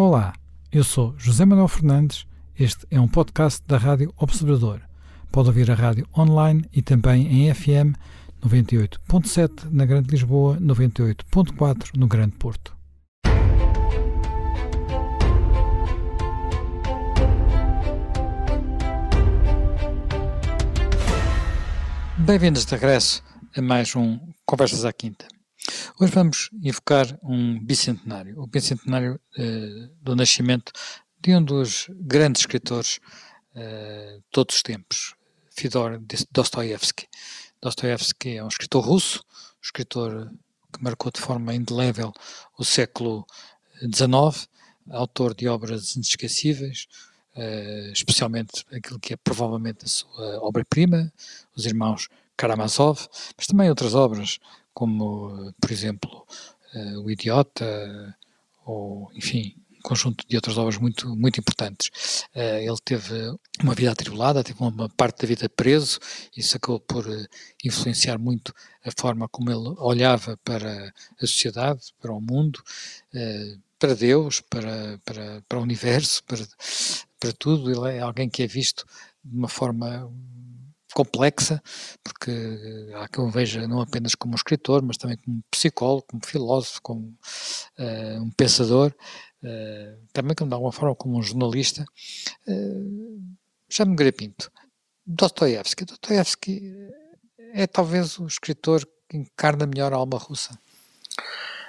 Olá, eu sou José Manuel Fernandes. Este é um podcast da Rádio Observador. Pode ouvir a rádio online e também em FM 98.7 na Grande Lisboa, 98.4 no Grande Porto. Bem-vindos de regresso a mais um Conversas à Quinta. Hoje vamos evocar um bicentenário, o bicentenário uh, do nascimento de um dos grandes escritores uh, de todos os tempos, Fyodor Dostoevsky. Dostoevsky é um escritor russo, um escritor que marcou de forma indelével o século XIX, autor de obras inesquecíveis, uh, especialmente aquilo que é provavelmente a sua obra-prima, Os Irmãos Karamazov, mas também outras obras como, por exemplo, uh, O Idiota, ou, enfim, um conjunto de outras obras muito, muito importantes. Uh, ele teve uma vida atribulada, teve uma parte da vida preso, isso acabou por uh, influenciar muito a forma como ele olhava para a sociedade, para o mundo, para Deus, para, para, para o universo, para, para tudo. Ele é alguém que é visto de uma forma complexa, porque há que eu veja não apenas como escritor, mas também como psicólogo, como filósofo, como uh, um pensador, uh, também de alguma forma como um jornalista. Uh, Chamo-me Grapinto. Dostoevsky. Dostoevsky é talvez o escritor que encarna melhor a alma russa.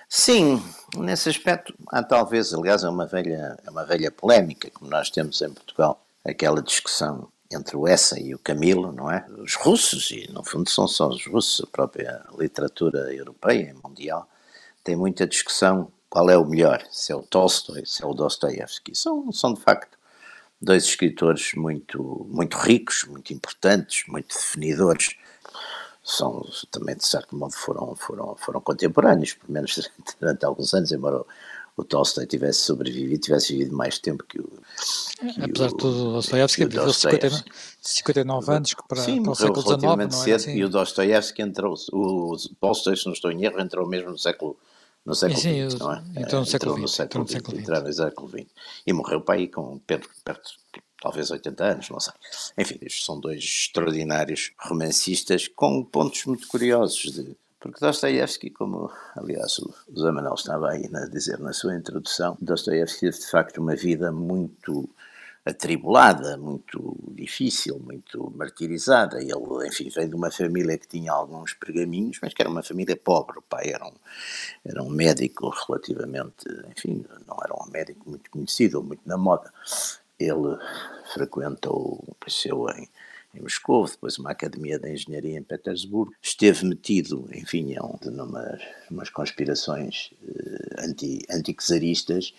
Sim, nesse aspecto há talvez, aliás, é uma velha, é uma velha polémica, como nós temos em Portugal, aquela discussão entre o Essa e o Camilo, não é? Os russos, e no fundo são só os russos, a própria literatura europeia e mundial, tem muita discussão qual é o melhor, se é o Tolstói, se é o Dostoevsky. São, são de facto dois escritores muito, muito ricos, muito importantes, muito definidores. São também, de certo modo, foram, foram, foram contemporâneos, pelo menos durante alguns anos, embora o Tolstói tivesse sobrevivido, tivesse vivido mais tempo que o. Que Apesar o, de tudo, o Dostoiévski viveu 59, 59 anos que para, Sim, para o século XIX. Não cedo, assim. E o Dostoiévski entrou, o Tolstói, se não estou em erro, entrou mesmo no século no século sim, XX, não é? Entrou no século XX. No século XX, entrou no século XX. E morreu para aí com perto, perto, talvez 80 anos, não sei. Enfim, estes são dois extraordinários romancistas com pontos muito curiosos de porque Dostoiévski, como aliás o Zé Manuel estava aí a dizer na sua introdução, Dostoiévski teve de facto uma vida muito atribulada, muito difícil, muito martirizada. Ele, enfim, veio de uma família que tinha alguns pergaminhos, mas que era uma família pobre. O pai era um, era um médico relativamente, enfim, não era um médico muito conhecido ou muito na moda. Ele frequentou, apareceu em em Moscou, depois uma academia de engenharia em Petersburgo. Esteve metido, enfim, em numa, umas conspirações uh, anti, anti-czaristas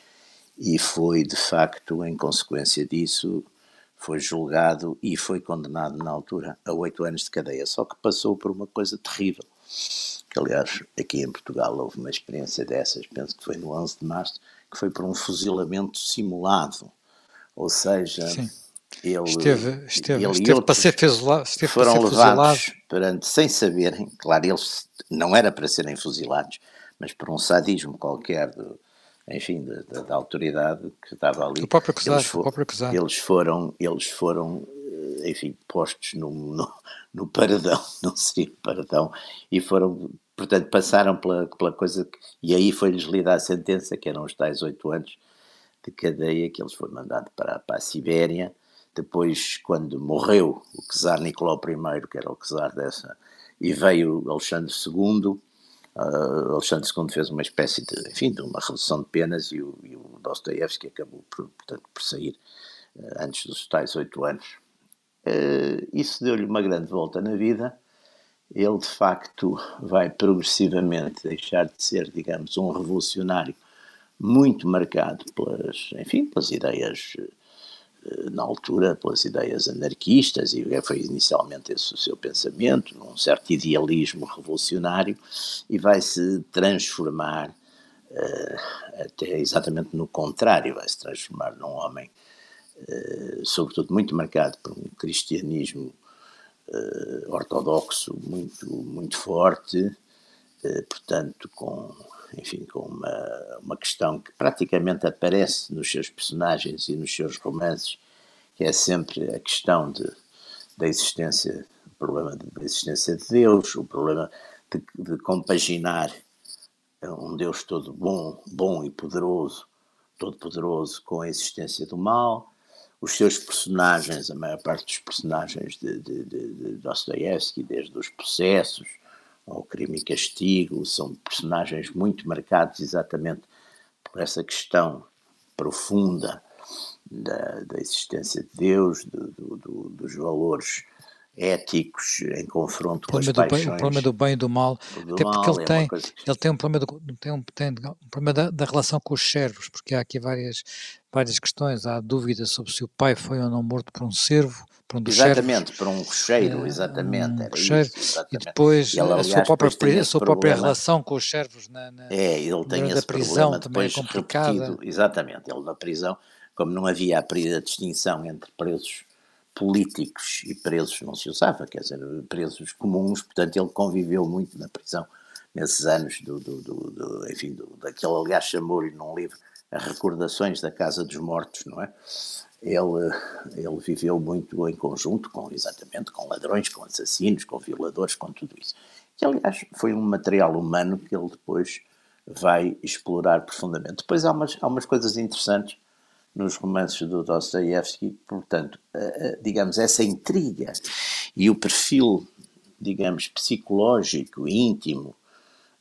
e foi, de facto, em consequência disso, foi julgado e foi condenado na altura a oito anos de cadeia, só que passou por uma coisa terrível. Que, aliás, aqui em Portugal houve uma experiência dessas, penso que foi no 11 de março, que foi por um fuzilamento simulado. Ou seja, Sim ele, esteve, esteve, ele esteve para ser fuzilado. Foram ser levados perante, sem saberem, claro, eles não era para serem fuzilados, mas por um sadismo qualquer, do, enfim, da, da, autoridade que estava ali. O próprio acusado, eles, for, próprio acusado. eles foram, eles foram, eh, enfim, postos no, no, no paradão, não seria paradão, e foram, portanto, passaram pela, pela coisa, que, e aí foi-lhes lida a sentença, que eram os tais oito anos de cadeia, que eles foram mandados para, para a Sibéria, depois, quando morreu o czar Nicolau I, que era o czar dessa, e veio Alexandre II, uh, Alexandre II fez uma espécie de, enfim, de uma redução de penas e o, e o Dostoevsky acabou por, portanto, por sair uh, antes dos tais oito anos. Uh, isso deu-lhe uma grande volta na vida. Ele, de facto, vai progressivamente deixar de ser, digamos, um revolucionário muito marcado pelas, enfim, pelas ideias na altura pelas ideias anarquistas e foi inicialmente esse o seu pensamento, num certo idealismo revolucionário e vai se transformar uh, até exatamente no contrário, vai se transformar num homem uh, sobretudo muito marcado por um cristianismo uh, ortodoxo muito muito forte, portanto com enfim, com uma, uma questão que praticamente aparece nos seus personagens e nos seus romances, que é sempre a questão de, da existência, o problema da existência de Deus, o problema de, de compaginar um Deus todo bom, bom e poderoso, todo poderoso com a existência do mal. Os seus personagens, a maior parte dos personagens de, de, de, de Dostoiévski, desde os processos ao crime e castigo, são personagens muito marcados exatamente por essa questão profunda da, da existência de Deus, do, do, dos valores éticos em confronto com as paixões. Bem, o problema do bem e do mal, do até porque ele, é tem, ele tem um problema, do, tem um, tem um problema da, da, relação com os servos, porque há aqui várias, várias questões, há dúvida sobre se o pai foi ou não morto por um servo, por um Exatamente, por um cocheiro, exatamente, um era cocheiro, isso, exatamente. E depois ele, aliás, a sua própria, a sua própria relação com os servos na, na é, ele tem esse prisão também é complicada. Repetido, exatamente, ele na prisão, como não havia a, a distinção entre presos políticos e presos não se usava, quer dizer, presos comuns, portanto ele conviveu muito na prisão nesses anos do, do, do, do enfim, do, daquele, aliás, chamou-lhe num livro as recordações da Casa dos Mortos, não é? Ele, ele viveu muito em conjunto com, exatamente, com ladrões, com assassinos, com violadores, com tudo isso. Que, aliás, foi um material humano que ele depois vai explorar profundamente. Depois há umas, há umas coisas interessantes nos romances do Dostoiévski, portanto, digamos, essa intriga e o perfil, digamos, psicológico e íntimo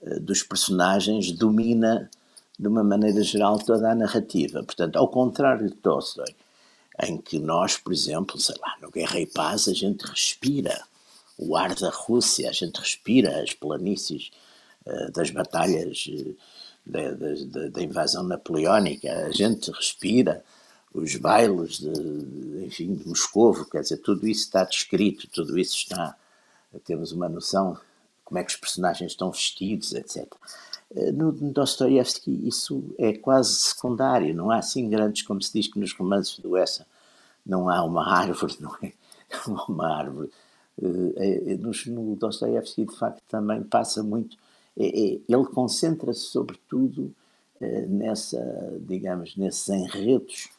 eh, dos personagens domina, de uma maneira geral, toda a narrativa. Portanto, ao contrário de Tolstói, em que nós, por exemplo, sei lá, no Guerra e Paz, a gente respira o ar da Rússia, a gente respira as planícies uh, das batalhas uh, da, invasão napoleónica, a gente respira os bailes de, enfim, de Moscovo, quer dizer, tudo isso está descrito, tudo isso está, temos uma noção de como é que os personagens estão vestidos, etc. Eh, no Dostoiévski isso é quase secundário, não há assim grandes, como se diz que nos romances do Essa não há uma árvore, não é? Não há uma árvore. Eh, é, no, no Dostoiévski, de facto, também passa muito é, é, ele concentra-se sobretudo nessa, digamos, nesses enredos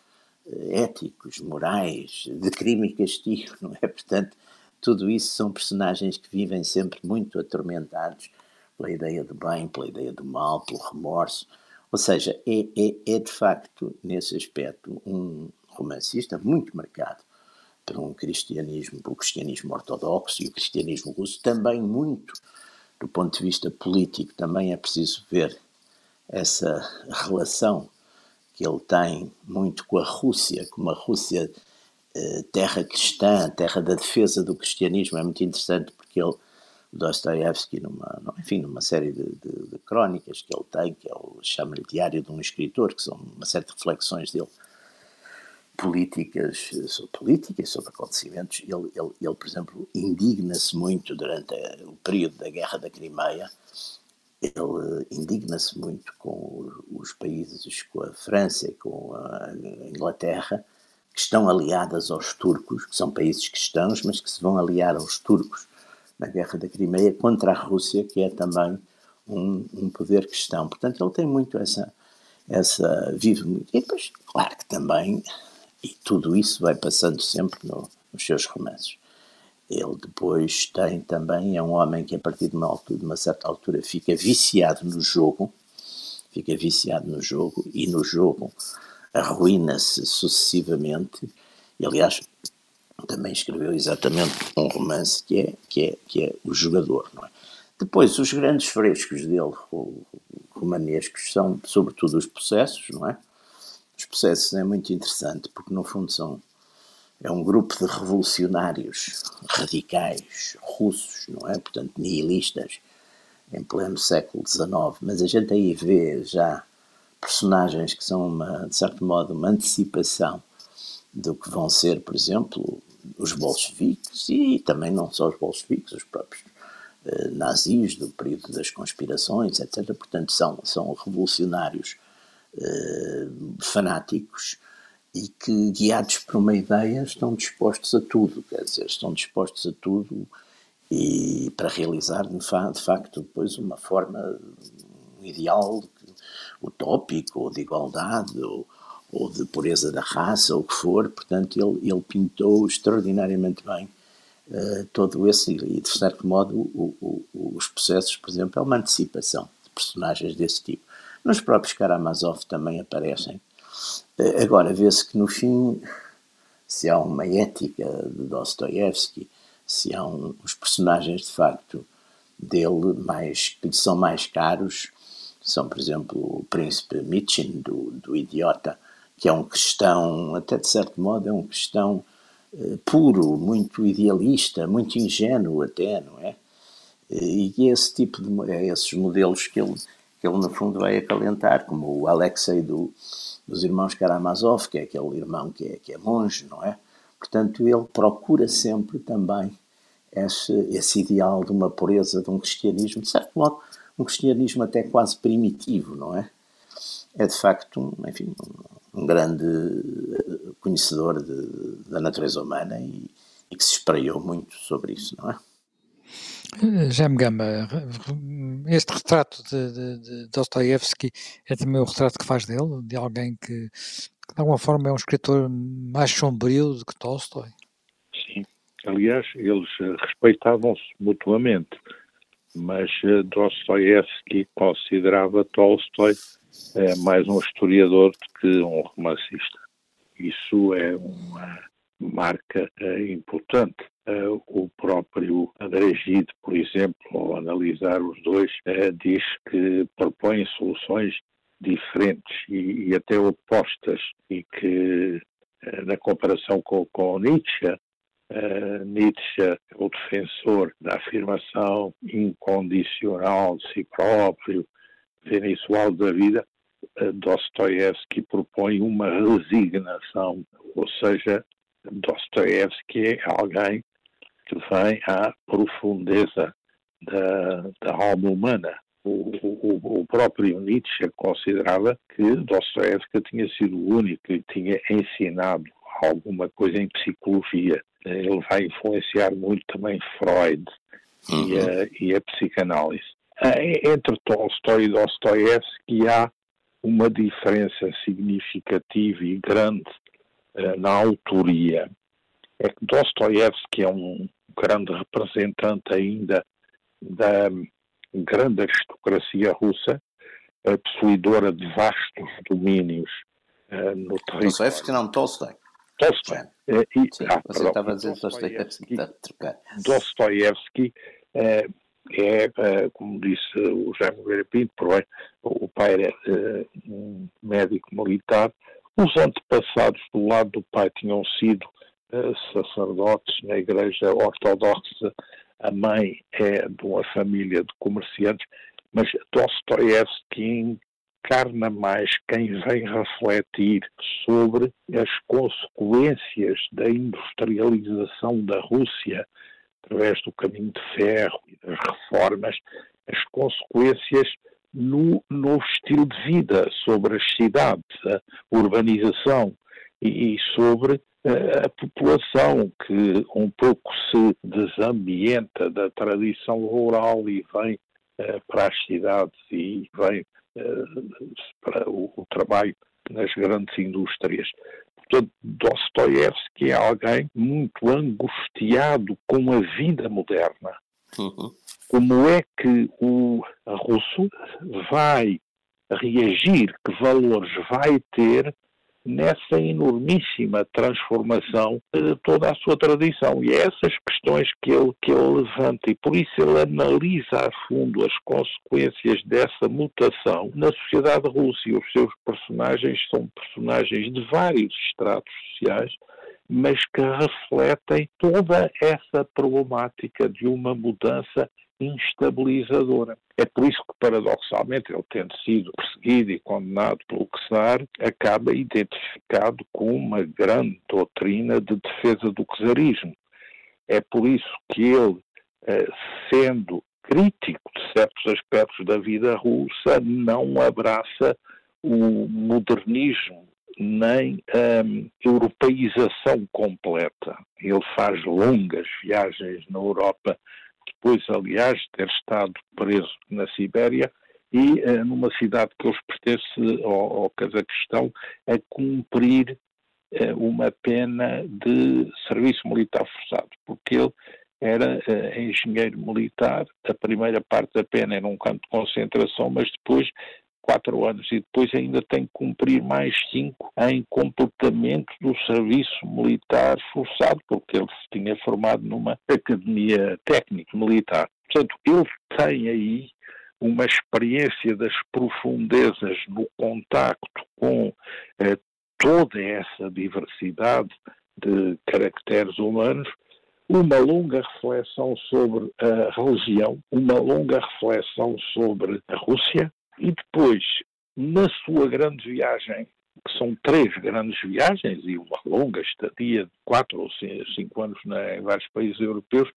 éticos, morais, de crime e castigo, não é? Portanto, tudo isso são personagens que vivem sempre muito atormentados pela ideia do bem, pela ideia do mal, pelo remorso. Ou seja, é, é, é de facto, nesse aspecto, um romancista muito marcado por um cristianismo, pelo cristianismo ortodoxo e o cristianismo russo, também muito do ponto de vista político, também é preciso ver essa relação que ele tem muito com a Rússia, com uma Rússia eh, terra cristã, terra da defesa do cristianismo. É muito interessante porque ele, Dostoiévski, numa, enfim, numa série de, de, de, crónicas que ele tem, que o chama-lhe Diário de um Escritor, que são uma série de reflexões dele políticas, sobre política e sobre acontecimentos. Ele, ele, ele por exemplo, indigna-se muito durante o período da Guerra da Crimeia, ele indigna-se muito com os países, com a França e com a Inglaterra, que estão aliadas aos turcos, que são países cristãos, mas que se vão aliar aos turcos na Guerra da Crimeia contra a Rússia, que é também um, um poder cristão. Portanto, ele tem muito essa, essa vive muito. E depois, claro que também e tudo isso vai passando sempre no, nos seus romances. Ele depois tem também, é um homem que a partir de uma, altura, de uma certa altura fica viciado no jogo, fica viciado no jogo e no jogo arruína-se sucessivamente. E, aliás, também escreveu exatamente um romance que é, que é, que é O Jogador, é? Depois, os grandes frescos dele, romanescos, são sobretudo os processos, não é? Os processos é muito interessante porque, no fundo, são é um grupo de revolucionários radicais russos, não é? Portanto, nihilistas, em pleno século XIX. Mas a gente aí vê já personagens que são, uma, de certo modo, uma antecipação do que vão ser, por exemplo, os bolcheviques e também não só os bolcheviques, os próprios eh, nazis do período das conspirações, etc. Portanto, são, são revolucionários eh, fanáticos e que, guiados por uma ideia, estão dispostos a tudo, quer dizer, estão dispostos a tudo e para realizar, de facto, depois uma forma, um ideal utópico, ou de igualdade, ou, ou de pureza da raça, ou o que for, portanto ele, ele pintou extraordinariamente bem uh, todo esse, e de certo modo o, o, os processos, por exemplo, é uma antecipação de personagens desse tipo. Nos próprios Karamazov também aparecem. Uh, agora, vê-se que no fim, se há uma ética de Dostoiévski, se há um, os personagens de facto dele mais, que lhe são mais caros, são, por exemplo, o príncipe Mitchin, do, do Idiota, que é um cristão, até de certo modo, é um cristão uh, puro, muito idealista, muito ingênuo até, não é? E é esse tipo de, é esses modelos que ele, que ele, no fundo, vai acalentar, como o Alexei do, dos irmãos Karamazov, que é aquele irmão que é, que é monge, não é? Portanto, ele procura sempre também esse, esse ideal de uma pureza, de um cristianismo, de certo modo, um cristianismo até quase primitivo, não é? É de facto, um, enfim, um, um grande eh, conhecedor de, da natureza humana e, e, que se espraiou muito sobre isso, não é? Eh, Jaime Gama, este retrato de, de, de Dostoiévski é também o retrato que faz dele, de alguém que, que, de alguma forma é um escritor mais sombrio do que Tolstói? Sim, aliás, eles eh, respeitavam-se mutuamente mas uh, Dostoiévski considerava Tolstói uh, mais um historiador do que um romancista. Isso é uma marca uh, importante. O próprio André Gide, por exemplo, ao analisar os dois, diz que propõe soluções diferentes e, e, até opostas e que na comparação com, com Nietzsche Uh, Nietzsche o defensor da afirmação incondicional de si próprio, venezual da vida, uh, Dostoiévski propõe uma resignação, ou seja, Dostoiévski é alguém que vem à profundeza da, da alma humana. O, o, o, próprio Nietzsche considerava que Dostoiévski tinha sido o único que tinha ensinado alguma coisa em psicologia. Ele vai influenciar muito também Freud uhum. e, a, e, a, psicanálise. Entre Tolstói e Dostoiévski há uma diferença significativa e grande uh, na autoria. É que Dostoiévski é um grande representante ainda da grande aristocracia russa, possuidora de vastos domínios uh, no território. Dostoiévski não, Tolstói. Tolstói. É, e, Sim, ah, você estava a dizer Dostoiévski, está a trocar. Dostoiévski é, é, como disse o Jaime Nogueira Pinto, o pai era um médico militar, os antepassados do lado do pai tinham sido sacerdotes na igreja ortodoxa, a mãe é de uma família de comerciantes, mas Dostoiévski encarna mais quem vem refletir sobre as consequências da industrialização da Rússia através do caminho de ferro e das reformas, as consequências no novo estilo de vida, sobre as cidades, a urbanização e, sobre a população que um pouco se desambienta da tradição rural e vem uh, para as cidades e vem eh, para o, o, trabalho nas grandes indústrias. Portanto, Dostoiévski é alguém muito angustiado com a vida moderna. Uhum. Como é que o russo vai reagir, que valores vai ter nessa enormíssima transformação de toda a sua tradição. E é essas questões que ele, que ele levanta, e por isso ele analisa a fundo as consequências dessa mutação na sociedade russa. E os seus personagens são personagens de vários estratos sociais, mas que refletem toda essa problemática de uma mudança instabilizadora. É por isso que, paradoxalmente, ele tendo sido perseguido e condenado pelo czar, acaba identificado com uma grande doutrina de defesa do czarismo. É por isso que ele, eh, sendo crítico de certos aspectos da vida russa, não abraça o modernismo nem a europeização completa. Ele faz longas viagens na Europa depois, aliás, de ter estado preso na Sibéria, e uh, numa cidade que hoje pertence ao, ao Cazaquistão a cumprir uh, uma pena de serviço militar forçado, porque ele era uh, engenheiro militar, a primeira parte da pena era um campo de concentração, mas depois quatro anos e depois ainda tem que cumprir mais cinco em completamento do serviço militar forçado, porque ele se tinha formado numa academia técnica militar. Portanto, ele tem aí uma experiência das profundezas no contacto com eh, toda essa diversidade de caracteres humanos, uma longa reflexão sobre a religião, uma longa reflexão sobre a Rússia, e depois, na sua grande viagem, que são três grandes viagens e uma longa estadia de quatro ou cinco anos em vários países europeus,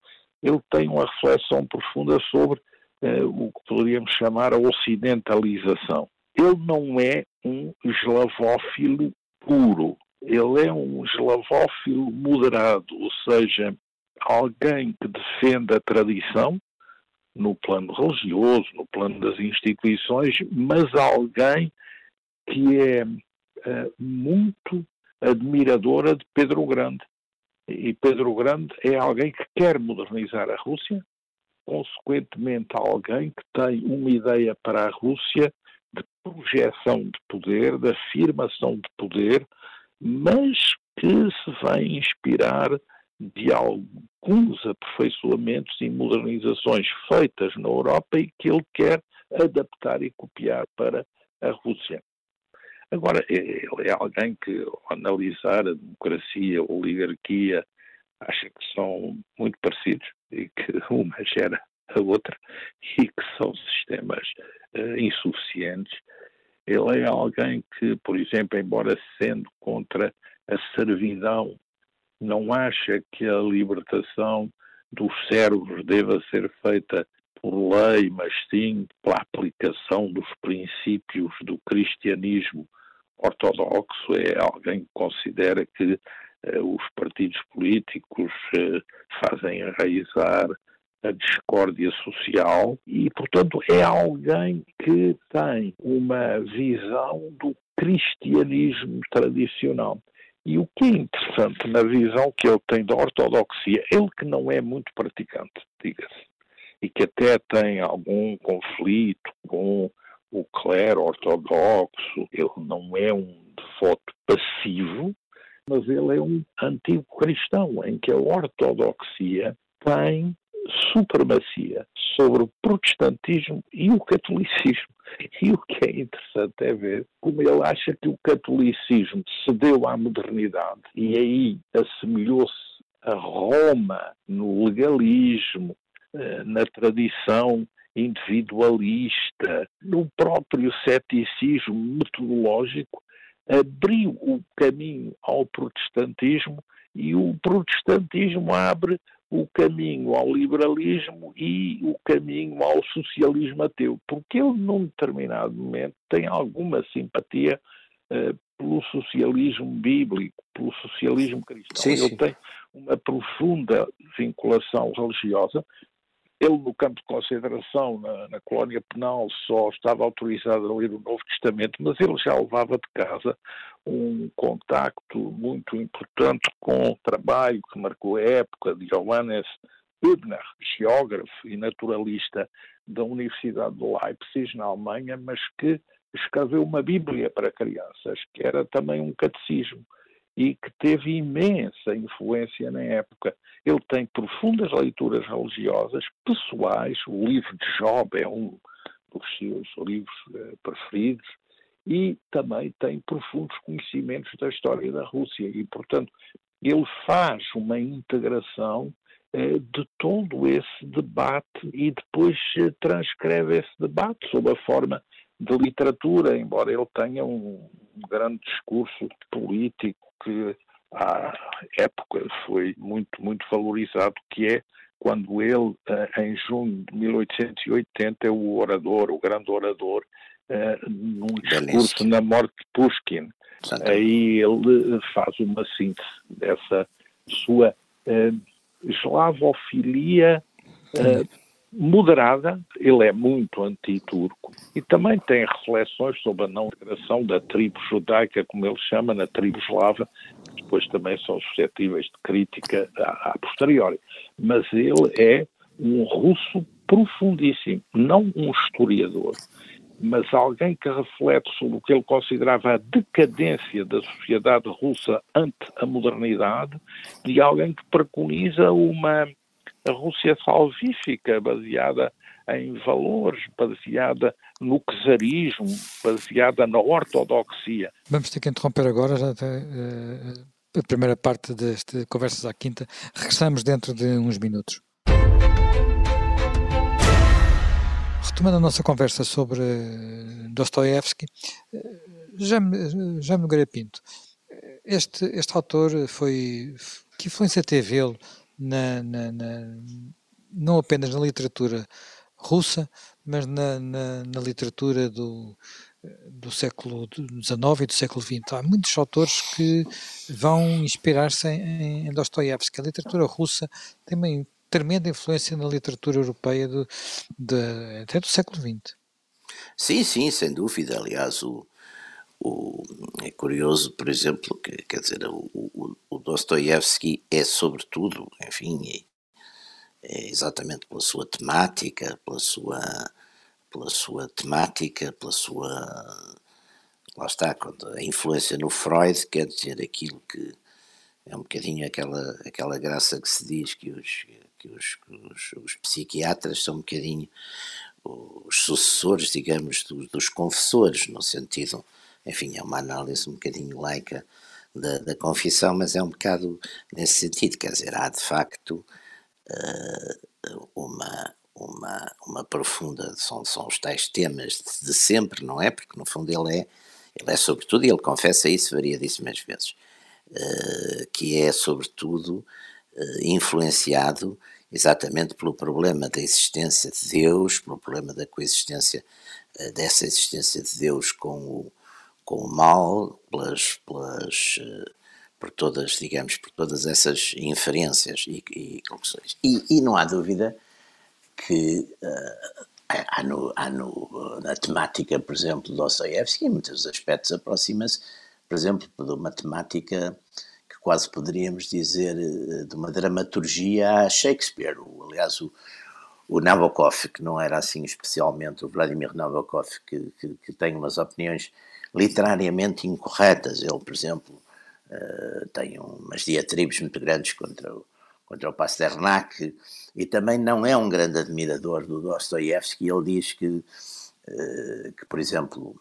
ele tem uma reflexão profunda sobre uh, o que poderíamos chamar a ocidentalização. Ele não é um eslavófilo puro, ele é um eslavófilo moderado, ou seja, alguém que defende a tradição, no plano religioso, no plano das instituições, mas alguém que é uh, muito admiradora de Pedro Grande. E Pedro Grande é alguém que quer modernizar a Rússia, consequentemente alguém que tem uma ideia para a Rússia de projeção de poder, de afirmação de poder, mas que se vai inspirar de alguns aperfeiçoamentos e modernizações feitas na Europa e que ele quer adaptar e copiar para a Rússia. Agora, ele é alguém que, ao analisar a democracia, a oligarquia, acha que são muito parecidos e que uma gera a outra e que são sistemas uh, insuficientes. Ele é alguém que, por exemplo, embora sendo contra a servidão não acha que a libertação dos servos deva ser feita por lei, mas sim pela aplicação dos princípios do cristianismo ortodoxo. É alguém que considera que eh, os partidos políticos eh, fazem enraizar a discórdia social e, portanto, é alguém que tem uma visão do cristianismo tradicional. E o que é interessante na visão que ele tem da ortodoxia, ele que não é muito praticante, diga-se, e que até tem algum conflito com o clero ortodoxo, ele não é um devoto passivo, mas ele é um antigo cristão, em que a ortodoxia tem supremacia sobre o protestantismo e o catolicismo. E o que é interessante é ver como ele acha que o catolicismo cedeu à modernidade e aí assemelhou-se a Roma no legalismo, eh, na tradição individualista, no próprio ceticismo metodológico, abriu o caminho ao protestantismo e o protestantismo abre o caminho ao liberalismo e o caminho ao socialismo ateu, porque ele, num determinado momento, tem alguma simpatia uh, pelo socialismo bíblico, pelo socialismo cristão. Sim, sim. Ele tem uma profunda vinculação religiosa, ele, no campo de concentração, na, na, colónia penal, só estava autorizado a ler o Novo Testamento, mas ele já levava de casa um contacto muito importante com o trabalho que marcou a época de Johannes Hübner, geógrafo e naturalista da Universidade de Leipzig, na Alemanha, mas que escreveu uma Bíblia para crianças, que era também um catecismo e que teve imensa influência na época. Ele tem profundas leituras religiosas, pessoais, o livro de Job é um dos seus livros eh, preferidos, e também tem profundos conhecimentos da história da Rússia e, portanto, ele faz uma integração eh, de todo esse debate e depois transcreve esse debate sob a forma de literatura, embora ele tenha um grande discurso político que à época foi muito, muito valorizado, que é quando ele, eh, em junho de 1880, é o orador, o grande orador, eh, num discurso na morte de Pushkin. Aí ele faz uma síntese dessa sua eslavofilia moderada, ele é muito anti-turco e também tem reflexões sobre a não integração da tribo judaica, como ele chama, na tribo eslava, que depois também são suscetíveis de crítica a, a posteriori. Mas ele é um russo profundíssimo, não um historiador, mas alguém que reflete sobre o que ele considerava a decadência da sociedade russa ante a modernidade e alguém que preconiza uma Rússia salvífica baseada em valores, baseada no czarismo, baseada na ortodoxia. Vamos ter que interromper agora já até, uh, a primeira parte deste Conversas à Quinta. Regressamos dentro de uns minutos. Retomando a nossa conversa sobre Dostoiévski, Jaime Nogueira Pinto, este, este autor foi. Que influência teve ele na, na, na, não apenas na literatura russa, mas na, na literatura do, do século XIX e do século XX. Há muitos autores que vão inspirar-se em, em Dostoiévski. A literatura russa tem uma tremenda influência na literatura europeia do, de, até do século XX. Sim, sim, sem dúvida. Aliás, o, o, é curioso, por exemplo, que quer dizer, o, o, o Dostoiévski é sobretudo, enfim, é, exatamente pela sua temática, pela sua, pela sua temática, pela sua lá está, a influência no Freud quer dizer aquilo que é um bocadinho aquela, aquela graça que se diz que os, que os, os, os psiquiatras são um bocadinho os sucessores, digamos, dos, dos confessores, no sentido, enfim, é uma análise um bocadinho laica da, da confissão, mas é um bocado nesse sentido, quer dizer, há de facto uh, uma, uma, uma profunda, são, são os tais temas de, de, sempre, não é? Porque no fundo ele é, ele é sobretudo, e ele confessa isso variadíssimas vezes, uh, que é sobretudo uh, influenciado exatamente pelo problema da existência de Deus, pelo problema da coexistência dessa existência de Deus com o, com o mal, pelas, pelas, uh, por todas, digamos, por todas essas inferências e, e conclusões. E, e, não há dúvida que uh, há, no, há no, na temática, por exemplo, do Dostoiévski, em muitos aspectos aproxima-se, por exemplo, de uma temática quase poderíamos dizer, eh, de uma dramaturgia a Shakespeare. aliás, o, o Nabokov, que não era assim especialmente o Vladimir Nabokov, que, que, que tem umas opiniões literariamente incorretas. Ele, por exemplo, uh, tem umas diatribes muito grandes contra o, contra o Pasternak e também não é um grande admirador do Dostoiévski. Ele diz que, uh, que, por exemplo,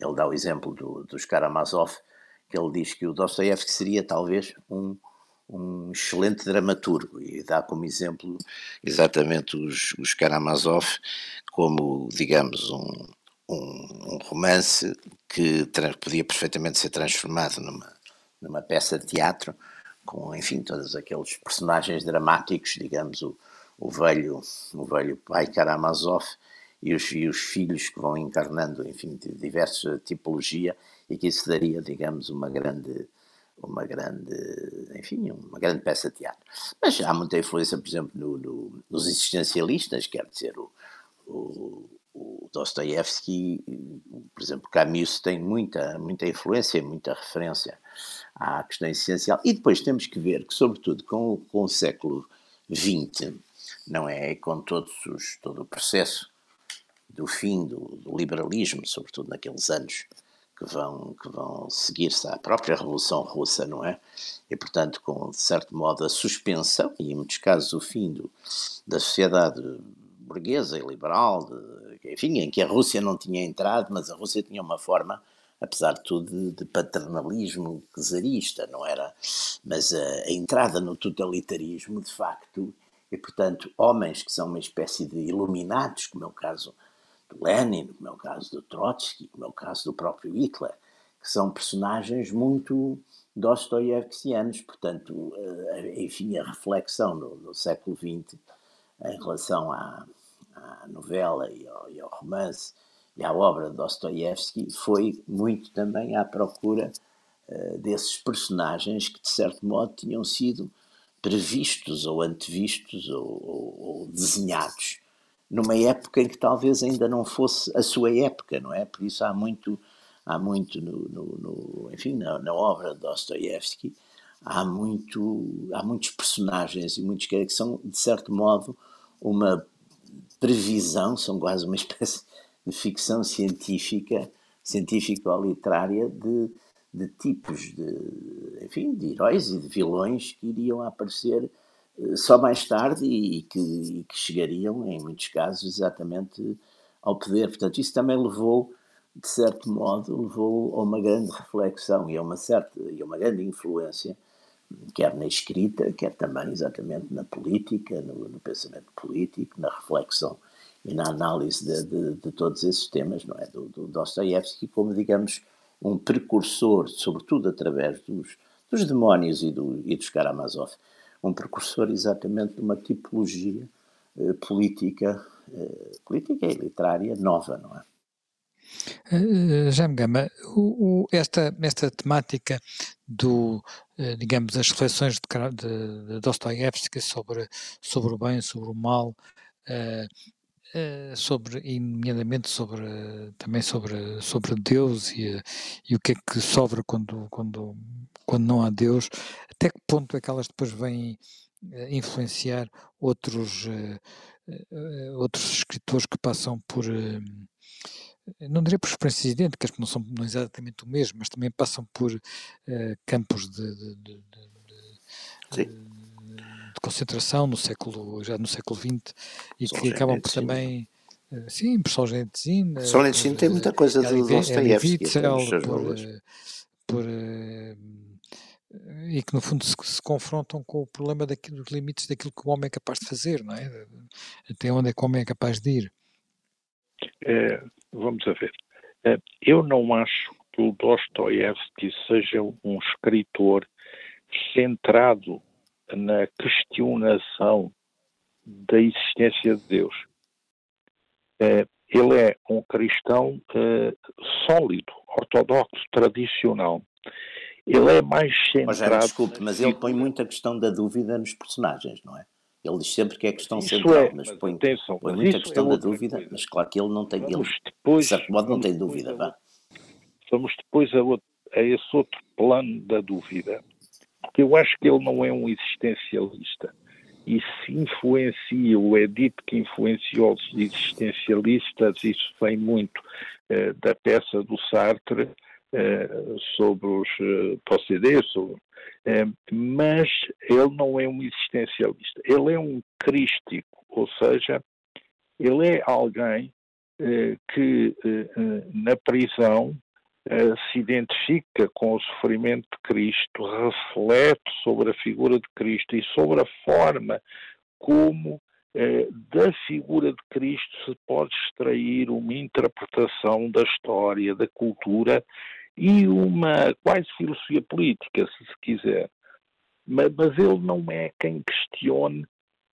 ele dá o exemplo do, dos Karamazov, que ele diz que o Dostoiévski seria talvez um, um excelente dramaturgo e dá como exemplo exatamente os, os Karamazov como, digamos, um, um, um romance que podia perfeitamente ser transformado numa, numa peça de teatro com, enfim, todos aqueles personagens dramáticos, digamos, o, o velho, o velho pai Karamazov e os, e os filhos que vão encarnando, enfim, de diversa tipologia e que isso daria, digamos, uma grande, uma grande, enfim, uma grande peça de teatro. Mas há muita influência, por exemplo, no, no, nos existencialistas, quer dizer, o, o, o Dostoiévski, por exemplo, Camus tem muita, muita influência, muita referência à questão existencial. E depois temos que ver que, sobretudo, com, com o século XX, não é? Com todos os, todo o processo do fim do, do liberalismo, sobretudo naqueles anos que vão, que vão seguir-se à própria Revolução Russa, não é? E, portanto, com, de certo modo, a suspensão e, em muitos casos, o fim do, da sociedade burguesa e liberal, de, enfim, em que a Rússia não tinha entrado, mas a Rússia tinha uma forma, apesar de tudo, de, de paternalismo czarista, não era? Mas a, a entrada no totalitarismo, de facto, e, portanto, homens que são uma espécie de iluminados, como é o caso Lenin, como é o caso do Trotsky, como é o caso do próprio Hitler, que são personagens muito dostoiévskianos, portanto, eh, enfim, a reflexão no, século XX em relação à, à novela e ao, e ao, romance e à obra de Dostoiévski foi muito também à procura uh, desses personagens que, de certo modo, tinham sido previstos ou antevistos ou, ou, ou desenhados numa época em que talvez ainda não fosse a sua época, não é? Por isso há muito, há muito no, no, no enfim, na, na, obra de Dostoiévski, há, muito, há muitos personagens e muitos que são, de certo modo, uma previsão, são quase uma espécie de ficção científica, científico-literária de, de tipos de, enfim, de heróis e de vilões que iriam aparecer só mais tarde e, que, e, que, chegariam, em muitos casos, exatamente ao poder. Portanto, isso também levou, de certo modo, levou a uma grande reflexão e a uma certa e a uma grande influência, quer na escrita, quer também exatamente na política, no, no pensamento político, na reflexão e na análise de, de, de todos esses temas, não é? Do, do Dostoiévski como, digamos, um precursor, sobretudo através dos, dos demónios e, do, e dos Karamazov, um precursor exatamente de uma tipologia eh, política, eh, política e literária nova, não é? Uh, Jaime Gama, o, o, esta, esta temática do, uh, digamos, as reflexões de, de, de Dostoiévski sobre, sobre o bem, sobre o mal, Uh, sobre, e nomeadamente sobre, também sobre, sobre Deus e, e o que é que sobra quando, quando, quando não há Deus, até que ponto é que elas depois vêm uh, influenciar outros, uh, outros escritores que passam por, não diria por experiências idênticas, porque não são não exatamente o mesmo, mas também passam por campos de, de, de, de de concentração no século, já no século XX e que acabam por também eh, Sim, por Solzhenitsyn. Solzhenitsyn tem muita coisa do Dostoiévski. Por, eh, por, eh, e que no fundo se, se, confrontam com o problema daquilo, dos limites daquilo que o homem é capaz de fazer, não é? Até onde é que o homem é capaz de ir. É, vamos a ver. eu não acho que o Dostoiévski seja um escritor centrado na questionação da existência de Deus. Eh, ele é um cristão eh, sólido, ortodoxo, tradicional. Ele é mais centrado... Rogério, desculpe, mas ele põe muita questão da dúvida nos personagens, não é? Ele diz sempre que é questão isso central, é, mas, põe, atenção, põe muita questão é da dúvida, coisa. mas claro que ele não tem, ele, depois, de certo modo não tem dúvida. Vamos, vamos depois a, outro, a esse outro plano da dúvida, porque eu acho que ele não é um existencialista. E se influencia, ou é dito que influenciou os existencialistas, isso vem muito eh, da peça do Sartre sobre os eh, possédés, eh, mas ele não é um existencialista. Ele é um crístico, ou seja, ele é alguém eh, que eh, na prisão se identifica com o sofrimento de Cristo, reflete sobre a figura de Cristo e sobre a forma como da figura de Cristo se pode extrair uma interpretação da história, da cultura e uma quase filosofia política, se se quiser. Mas, mas ele não é quem questione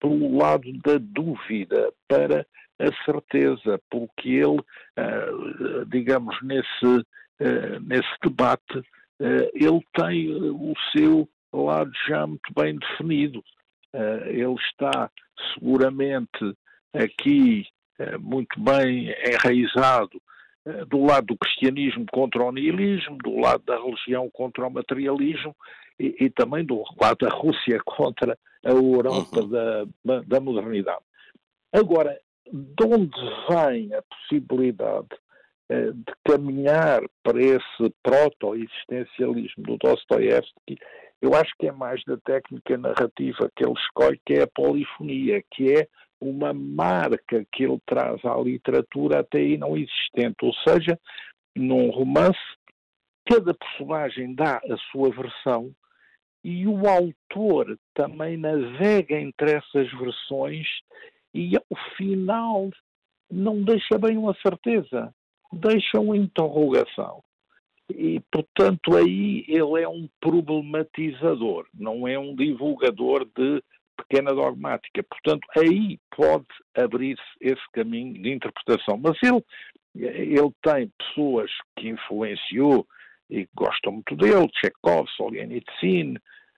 pelo lado da dúvida para a certeza, porque ele, uh, digamos, nesse eh, nesse debate, uh, ele tem o seu lado já muito bem definido. ele está seguramente aqui muito bem enraizado do lado do cristianismo contra o nihilismo, do lado da religião contra o materialismo e, e também do lado da Rússia contra a Europa uhum. da, da modernidade. Agora, de onde vem a possibilidade eh, de caminhar para esse proto-existencialismo do Dostoevsky, eu acho que é mais da técnica narrativa que ele escolhe, que é a polifonia, que é uma marca que ele traz à literatura até aí não existente. Ou seja, num romance, cada personagem dá a sua versão e o autor também navega entre essas versões e ao final não deixa bem uma certeza deixam interrogação. E, portanto, aí ele é um problematizador, não é um divulgador de pequena dogmática. Portanto, aí pode abrir-se esse caminho de interpretação. Mas ele, ele tem pessoas que influenciou e que gostam muito dele, Chekhov, Solzhenitsyn,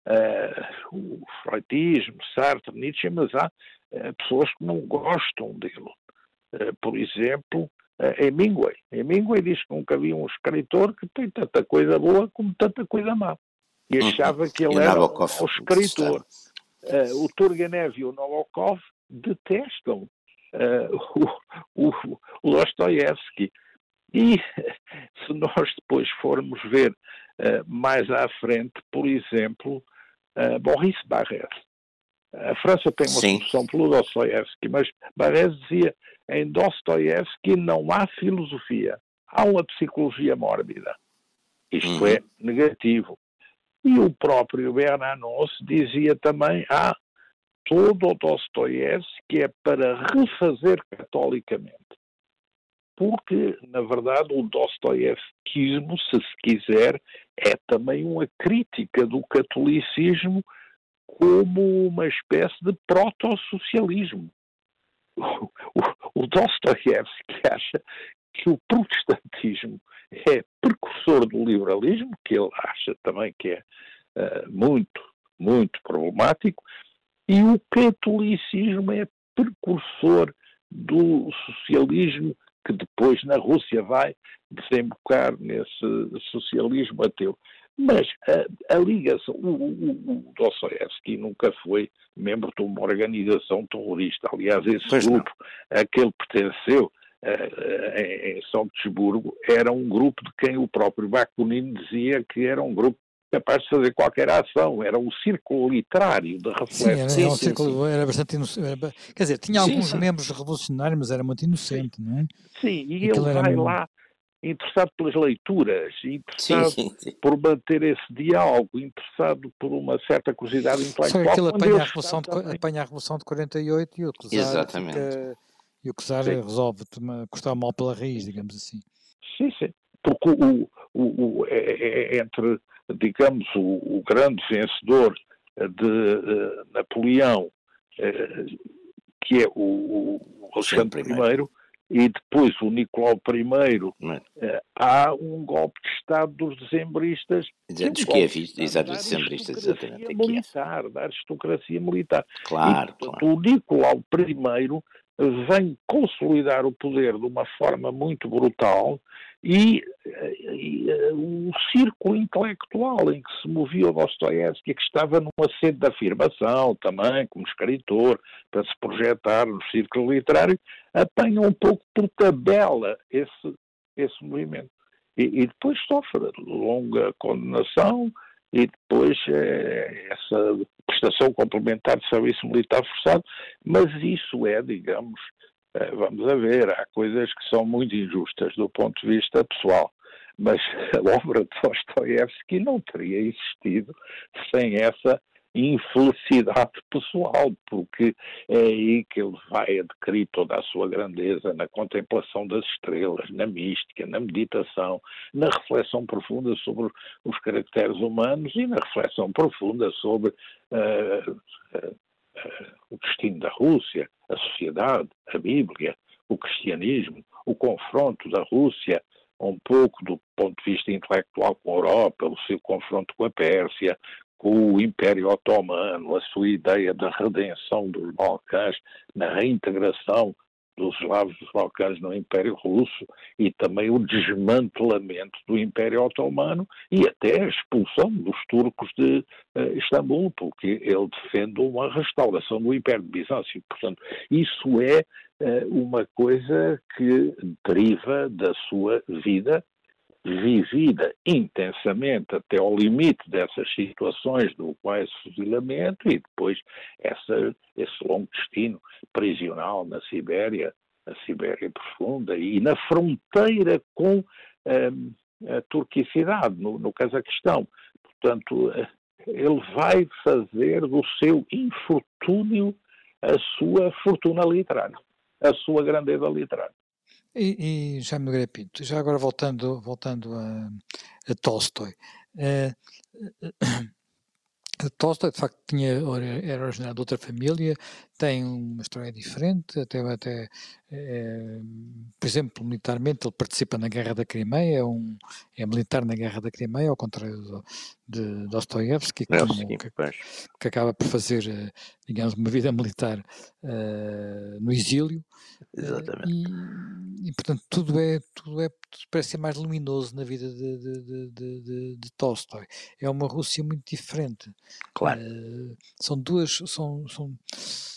uh, o freudismo, Sartre, Nietzsche, mas há uh, pessoas que não gostam dele. por exemplo, Hemingway. Hemingway diz que nunca havia um escritor que tem tanta coisa boa como tanta coisa má. E uhum. achava que ele era um escritor. Uh, o Turgenev e o Nabokov detestam uh, o, o, o Dostoiévski. E se nós depois formos ver uh, mais à frente, por exemplo, uh, Maurice Barrès. A França tem uma Sim. solução pelo Dostoiévski, mas Barrès dizia em Dostoiévski não há filosofia, há uma psicologia mórbida. Isto uhum. é negativo. E o próprio Bernanos dizia também, ah, todo o Dostoiévski é para refazer catolicamente. Porque, na verdade, o Dostoiévskismo, se se quiser, é também uma crítica do catolicismo como uma espécie de proto-socialismo. O, o, o Dostoiévski acha que o protestantismo é precursor do liberalismo, que ele acha também que é uh, muito, muito problemático, e o catolicismo é precursor do socialismo que depois na Rússia vai desembocar nesse socialismo ateu. Mas a, a ligação, o, o, o Dostoevsky nunca foi membro de uma organização terrorista. Aliás, esse pois grupo não. a que ele pertenceu em, em São Petersburgo era um grupo de quem o próprio Bakunin dizia que era um grupo capaz de fazer qualquer ação, era um círculo literário de reflexão. Sim, era, sim, um sim, círculo, sim. era bastante inocente, quer dizer, tinha alguns membros revolucionários, mas era muito inocente, não é? Sim, e Aquilo ele vai mesmo... lá interessado pelas leituras, interessado sim, sim. por manter esse diálogo, interessado por uma certa curiosidade intelectual. Só que aquilo apanha a, revolução de, apanha a Revolução de 48 e o Exatamente. Fica, e o Czar resolve cortar mal pela raiz, digamos assim. Sim, sim. Porque o, o, o é, é, é entre digamos, o, o grande vencedor de uh, Napoleão, uh, que é o, o Alexandre I, e depois o Nicolau I, uh, há um golpe de Estado dos dezembristas. Dos que é visto, exato, dos dezembristas, exatamente. Militar, da aristocracia militar. Claro, e, claro. O Nicolau I vem consolidar o poder de uma forma muito brutal e, e uh, o círculo intelectual em que se movia o Dostoiévski, que estava numa sede de afirmação também, como escritor, para se projetar no círculo literário, apanha um pouco por tabela esse, esse movimento. E, e depois sofre longa condenação, e depois é, essa prestação complementar de serviço militar forçado, mas isso é, digamos, é, vamos a ver, há coisas que são muito injustas do ponto de vista pessoal, mas a obra de Dostoiévski não teria existido sem essa infelicidade pessoal, porque é aí que ele vai adquirir toda a sua grandeza na contemplação das estrelas, na mística, na meditação, na reflexão profunda sobre os caracteres humanos e na reflexão profunda sobre uh, uh, uh, o destino da Rússia, a sociedade, a Bíblia, o cristianismo, o confronto da Rússia um pouco do ponto de vista intelectual com a Europa, o seu confronto com a Pérsia, o Império Otomano, a sua ideia da redenção dos Balcãs, na reintegração dos eslavos dos Balcãs no Império Russo e também o desmantelamento do Império Otomano e até a expulsão dos turcos de uh, Istambul, porque ele defende uma restauração do Império de Bizâncio. Portanto, isso é uh, uma coisa que deriva da sua vida vivida intensamente até ao limite dessas situações do quase fuzilamento e depois essa, esse longo destino prisional na Sibéria, na Sibéria profunda e na fronteira com um, a turquicidade, no, no Cazaquistão. Portanto, ele vai fazer do seu infortúnio a sua fortuna literária, a sua grandeza literária. E, e Jaime Nogueira Pinto, já agora voltando, voltando a, a Tolstói. Uh, Tolstói, de facto, tinha, era originário de outra família, tem uma história diferente, até, até é, por exemplo, militarmente ele participa na Guerra da Crimeia, é, um, é militar na Guerra da Crimeia, ao contrário de Dostoiévski, que, que, que, acaba por fazer, eh, digamos, uma vida militar uh, no exílio. Exatamente. E, e, portanto, tudo é, tudo é, parece ser mais luminoso na vida de, de, de, de, de Tolstói. É uma Rússia muito diferente. Claro. Uh, são duas, são, são,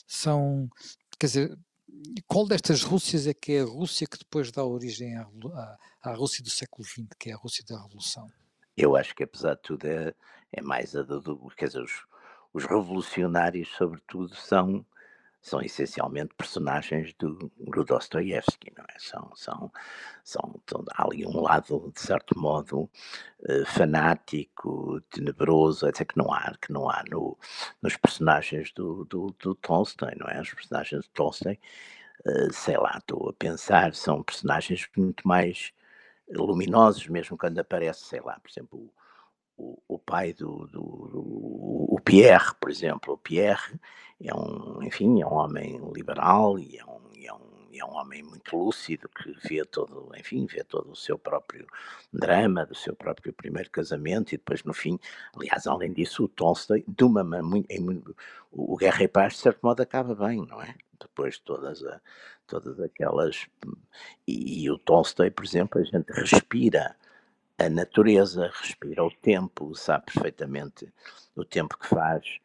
são, quer dizer, qual destas Rússias é que é a Rússia que depois dá origem à, à, Rússia do século XX, que é a Rússia da Revolução? Eu acho que, apesar de tudo, é, é mais a do. Quer dizer, os, os revolucionários, sobretudo, são são essencialmente personagens do, do Dostoiévski, não é? São, são, são, há ali um lado, de certo modo, uh, fanático, tenebroso, até que não há, que não há no, nos personagens do, do, do Tolstói, não é? Os personagens do Tolstói, uh, sei lá, estou a pensar, são personagens muito mais luminosos, mesmo quando aparece, sei lá, por exemplo, o, o pai do, do, do, o Pierre, por exemplo, o Pierre é um, enfim, é um homem liberal e é um, é um, é um homem muito lúcido que vê todo, enfim, vê todo o seu próprio drama, do seu próprio primeiro casamento e depois no fim, aliás, além disso, o Tolstói, de uma muito, o Guerra e Paz de certo modo acaba bem, não é? Depois de todas, a, todas aquelas e, e o Tolstói, por exemplo, a gente respira a natureza, respira o tempo, sabe perfeitamente o tempo que faz,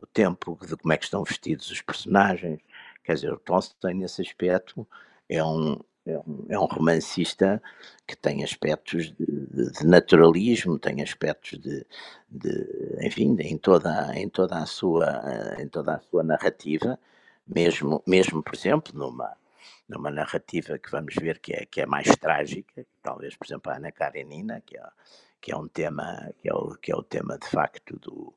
o tempo de como é que estão vestidos os personagens. Quer dizer, o Tolstói, nesse aspecto, é um, é um, é um romancista que tem aspectos de, de, de naturalismo, tem aspectos de, de, enfim, em toda, em toda a sua, em toda a sua narrativa, mesmo, mesmo por exemplo, numa numa narrativa que vamos ver que é, que é mais trágica, talvez, por exemplo, a Ana Karenina, que é, que é um tema, que é o, que é o tema de facto do,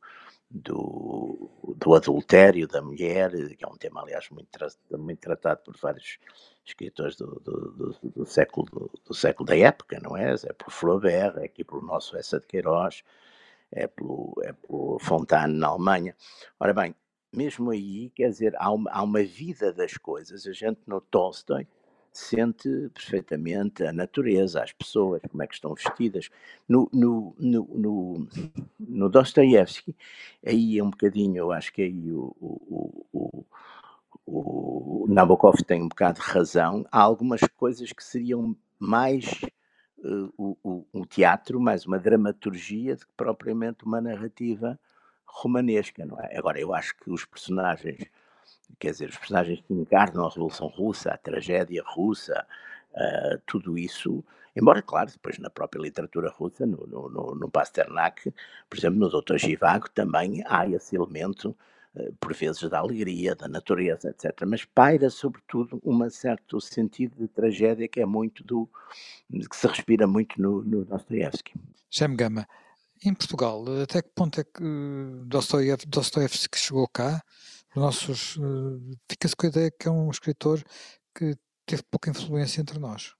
do, do adultério da mulher, que é um tema, aliás, muito, tra muito tratado por vários escritores do, do, do, do século, do, do, século da época, não é? É por Flaubert, é aqui pelo nosso Essa de Queiroz, é pelo, é pelo Fontane na Alemanha. Ora bem, mesmo aí, quer dizer, há uma, há uma vida das coisas. A gente no Tolstói sente perfeitamente a natureza, as pessoas, como é que estão vestidas. No, no, no, no, no Dostoiévski, aí é um bocadinho, eu acho que aí o, o, o, o Nabokov tem um bocado de razão. Há algumas coisas que seriam mais uh, o, o, teatro, mais uma dramaturgia, do que propriamente uma narrativa romanesca, não é? Agora, eu acho que os personagens, quer dizer, os personagens que encarnam a Revolução Russa, a tragédia russa, uh, tudo isso, embora, claro, depois na própria literatura russa, no, no, no, no Pasternak, por exemplo, no Dr. Givago, também há esse elemento, uh, por vezes, da alegria, da natureza, etc. Mas paira, sobretudo, um certo sentido de tragédia que é muito do. que se respira muito no, no Dostoevsky. Shem Gama, em Portugal, até que ponto é que Dostoiévski, Dostoiévski chegou cá? Os nossos, uh, fica-se com a ideia que é um escritor que teve pouca influência entre nós.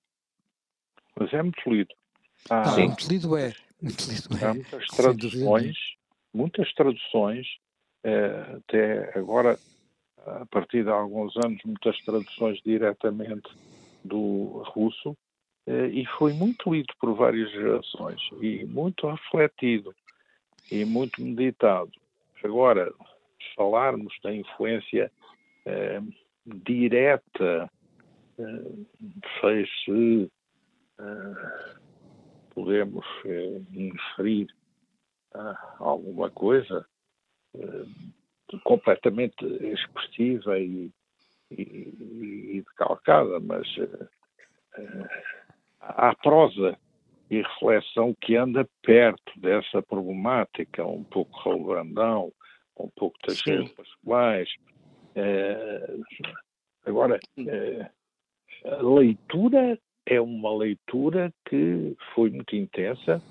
Mas é muito lido. Ah, Não, muito lido é. Muito lido é. Há muitas traduções, muitas traduções, eh, até agora, a partir de alguns anos, muitas traduções diretamente do russo, eh, e foi muito lido por várias gerações e muito refletido e muito meditado. Agora, falarmos da influência eh, direta, eh, sei se eh, podemos eh, inferir ah, alguma coisa eh, completamente expressiva e, e, e decalcada, mas à prosa e reflexão que anda perto dessa problemática, um pouco Raul Brandão, um pouco Teixeira Pascoais. É, agora, é, a leitura é uma leitura que foi muito intensa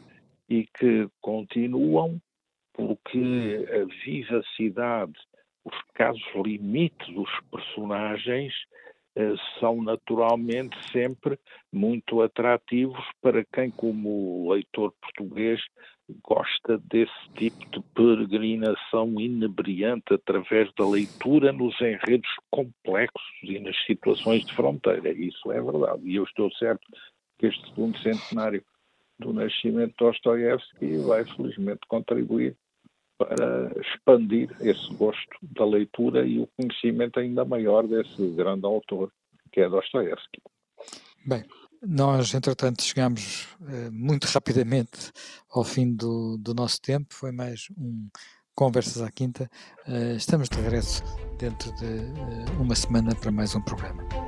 e que continuam porque a vivacidade, os casos limite dos personagens são naturalmente sempre muito atrativos para quem, como leitor português, gosta desse tipo de peregrinação inebriante através da leitura nos enredos complexos e nas situações de fronteira. Isso é verdade. E eu estou certo que este segundo centenário do nascimento de Dostoiévski vai felizmente contribuir para expandir esse gosto da leitura e o conhecimento ainda maior desse grande autor que é Dostoiévski. Bem, nós, entretanto, chegamos uh, muito rapidamente ao fim do, do, nosso tempo. Foi mais um Conversas à Quinta. Uh, estamos de regresso dentro de uh, uma semana para mais um programa.